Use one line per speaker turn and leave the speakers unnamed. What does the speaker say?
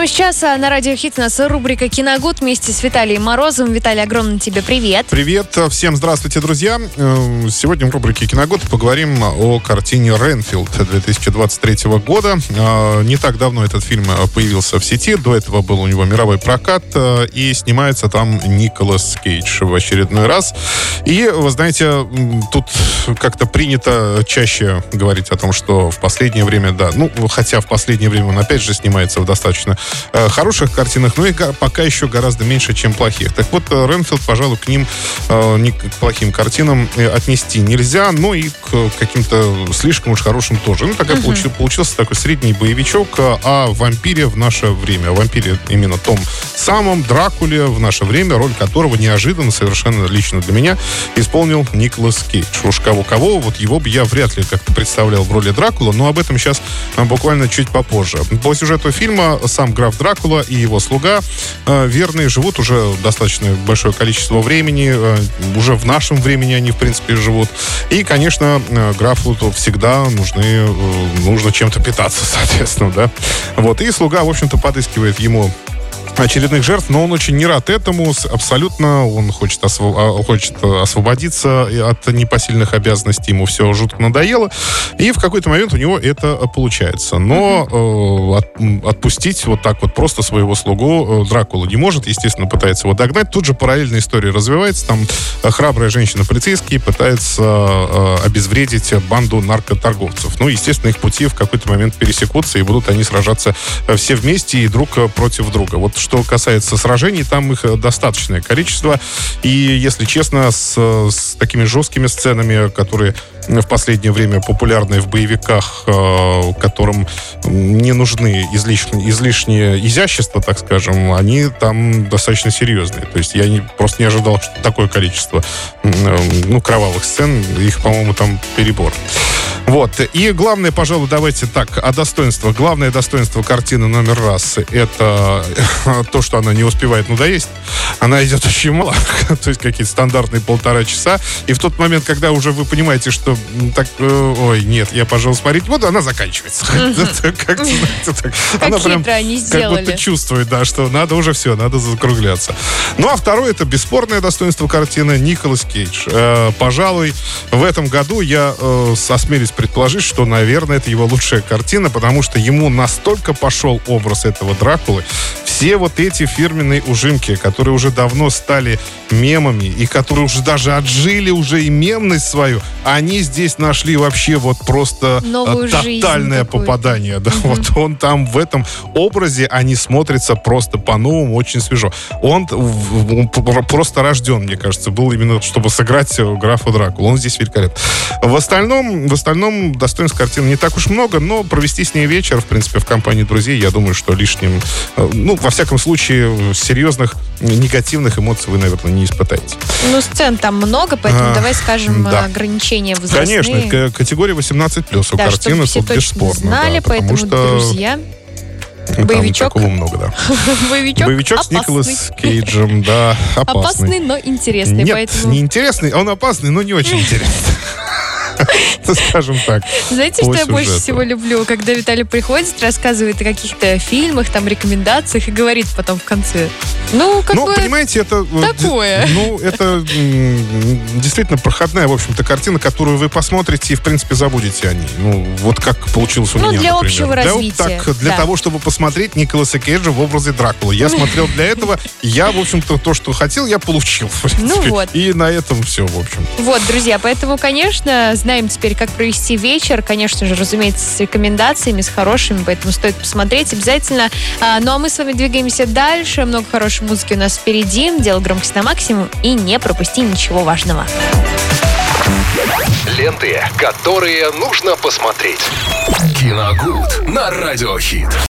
Прямо сейчас а, на Радио Хит у нас рубрика «Киногуд» вместе с Виталием Морозовым. Виталий, огромный тебе привет.
Привет, всем здравствуйте, друзья. Э, Сегодня в рубрике «Киногуд» поговорим о картине «Ренфилд» 2023 года. Э, Не так давно этот фильм появился в сети, до этого был у него мировой прокат, э, и снимается там Николас Кейдж в очередной раз. И, вы знаете, тут как-то принято чаще говорить о том, что в последнее время, да, ну, хотя в последнее время он опять же снимается в достаточно хороших картинах, но и га- пока еще гораздо меньше, чем плохих. Так вот, э, Ренфилд, пожалуй, к ним, э, не к плохим картинам э, отнести нельзя, но и к каким-то слишком уж хорошим тоже. Ну, такая получи- получился такой средний боевичок э, о вампире в наше время. О вампире именно том самом Дракуле в наше время, роль которого неожиданно, совершенно лично для меня, исполнил Николас Кейдж. Уж кого-кого, вот его бы я вряд ли как-то представлял в роли Дракула, но об этом сейчас буквально чуть попозже. По сюжету фильма сам граф Дракула и его слуга э, верные живут уже достаточно большое количество времени, э, уже в нашем времени они, в принципе, живут. И, конечно, э, графу всегда нужны, нужно чем-то питаться, соответственно, да. Вот, и слуга, в общем-то, подыскивает ему очередных жертв, но он очень не рад этому. Абсолютно он хочет, осво- а, хочет э, освободиться и от непосильных обязанностей. Ему все жутко надоело. И в какой-то момент у него это э, получается. Но э, от- отпустить вот так вот просто своего слугу э, Дракула не может. Естественно, пытается его догнать. Тут же параллельная история развивается. Там э, храбрая женщина-полицейский пытается э, обезвредить банду наркоторговцев. Ну, естественно, их пути в какой-то момент пересекутся, и будут они сражаться э, все вместе и друг э, против друга. Вот что касается сражений, там их э, достаточное количество. И, если честно, с, э, с такими жесткими сценами, которые в последнее время популярны в боевиках, э, которым не нужны излишние, излишние изящества, так скажем, они там достаточно серьезные. То есть я не, просто не ожидал, что такое количество э, ну, кровавых сцен. Их, по-моему, там перебор. Вот. И главное, пожалуй, давайте так, о достоинствах. Главное достоинство картины номер раз — это то, что она не успевает надоесть. Она идет очень мало, то есть какие-то стандартные полтора часа. И в тот момент, когда уже вы понимаете, что так, э, ой, нет, я, пожалуй, смотреть буду, она заканчивается.
Как
Она прям как будто чувствует, да, что надо уже все, надо закругляться. Ну, а второе, это бесспорное достоинство картины Николас Кейдж. Э, пожалуй, в этом году я э, осмелюсь предположить, что, наверное, это его лучшая картина, потому что ему настолько пошел образ этого Дракулы. Все вот эти фирменные ужимки, которые уже давно стали мемами, и которые уже даже отжили уже и мемность свою, они здесь нашли вообще вот просто
Новую жизнь
тотальное попадание. Да, вот он там в этом образе, они смотрятся просто по-новому, очень свежо. Он, он пр- просто рожден, мне кажется, был именно, чтобы сыграть графа Дракула. Он здесь великолепен. В остальном, в остальном достоинств картины не так уж много, но провести с ней вечер, в принципе, в компании друзей, я думаю, что лишним, э, ну, во всяком случае, серьезных негативных эмоций вы, наверное, не испытаете.
Ну, сцен там много, поэтому
А,
давай скажем
да.
э, ограничения возрастные.
Конечно, категория 18+, у
Да,
картины тут бесспорно.
знали,
да, потому
поэтому,
что
друзья,
там
боевичок.
такого много, да.
боевичок,
Боевичок с
опасный.
Николас Кейджем, да, опасный.
Опасный, но интересный,
Нет,
поэтому...
не интересный, он опасный, но не очень интересный. Ну, Скажем так.
Знаете, что я больше всего люблю? Когда Виталий приходит, рассказывает о каких-то фильмах, там, рекомендациях и говорит потом в конце. Ну, как
Ну,
бы...
понимаете, это... э,
такое.
Ну, это действительно проходная, в общем-то, картина, которую вы посмотрите и, в принципе, забудете о ней. Ну, вот как получилось у
Ну,
меня,
для
например.
общего
Для
развития,
так, для
да.
того, чтобы посмотреть Николаса Кейджа в образе Дракулы. Я смотрел для этого. Я, в общем-то, то, что хотел, я получил.
Ну вот.
И на этом все, в общем.
Вот, друзья, поэтому, конечно, знаем теперь, как провести вечер. Конечно же, разумеется, с рекомендациями, с хорошими, поэтому стоит посмотреть обязательно. А, ну, а мы с вами двигаемся дальше. Много хорошей музыки у нас впереди. Делай громкость на максимум и не пропусти ничего важного.
Ленты, которые нужно посмотреть. Киногуд на радиохит.